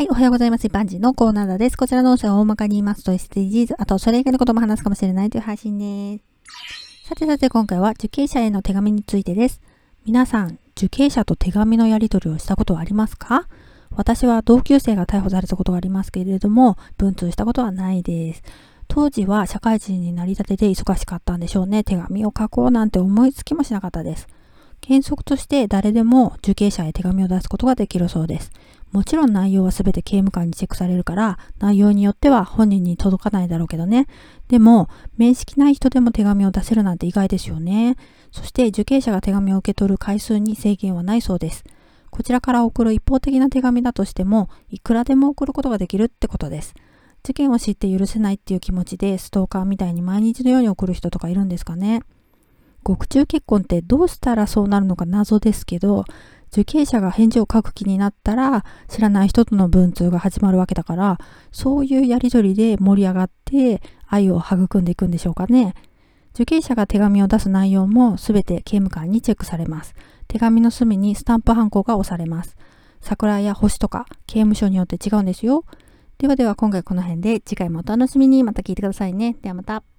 はい、おはようございます。一般人のコーナーです。こちらの音声を大まかに言いますと SDGs、あとそれ以外のことも話すかもしれないという配信です。さてさて今回は受刑者への手紙についてです。皆さん、受刑者と手紙のやり取りをしたことはありますか？私は同級生が逮捕されたことがありますけれども、文通したことはないです。当時は社会人になりたてで忙しかったんでしょうね。手紙を書こうなんて思いつきもしなかったです。原則として誰でも受刑者へ手紙を出すことができるそうです。もちろん内容は全て刑務官にチェックされるから、内容によっては本人に届かないだろうけどね。でも、面識ない人でも手紙を出せるなんて意外ですよね。そして受刑者が手紙を受け取る回数に制限はないそうです。こちらから送る一方的な手紙だとしても、いくらでも送ることができるってことです。事件を知って許せないっていう気持ちでストーカーみたいに毎日のように送る人とかいるんですかね。獄中結婚ってどうしたらそうなるのか謎ですけど、受刑者が返事を書く気になったら知らない人との文通が始まるわけだからそういうやりとりで盛り上がって愛を育んでいくんでしょうかね。受刑者が手紙を出す内容も全て刑務官にチェックされます。手紙の隅にスタンプハンコが押されます。桜や星とか刑務所によって違うんですよ。ではでは今回この辺で次回もお楽しみに。また聞いてくださいね。ではまた。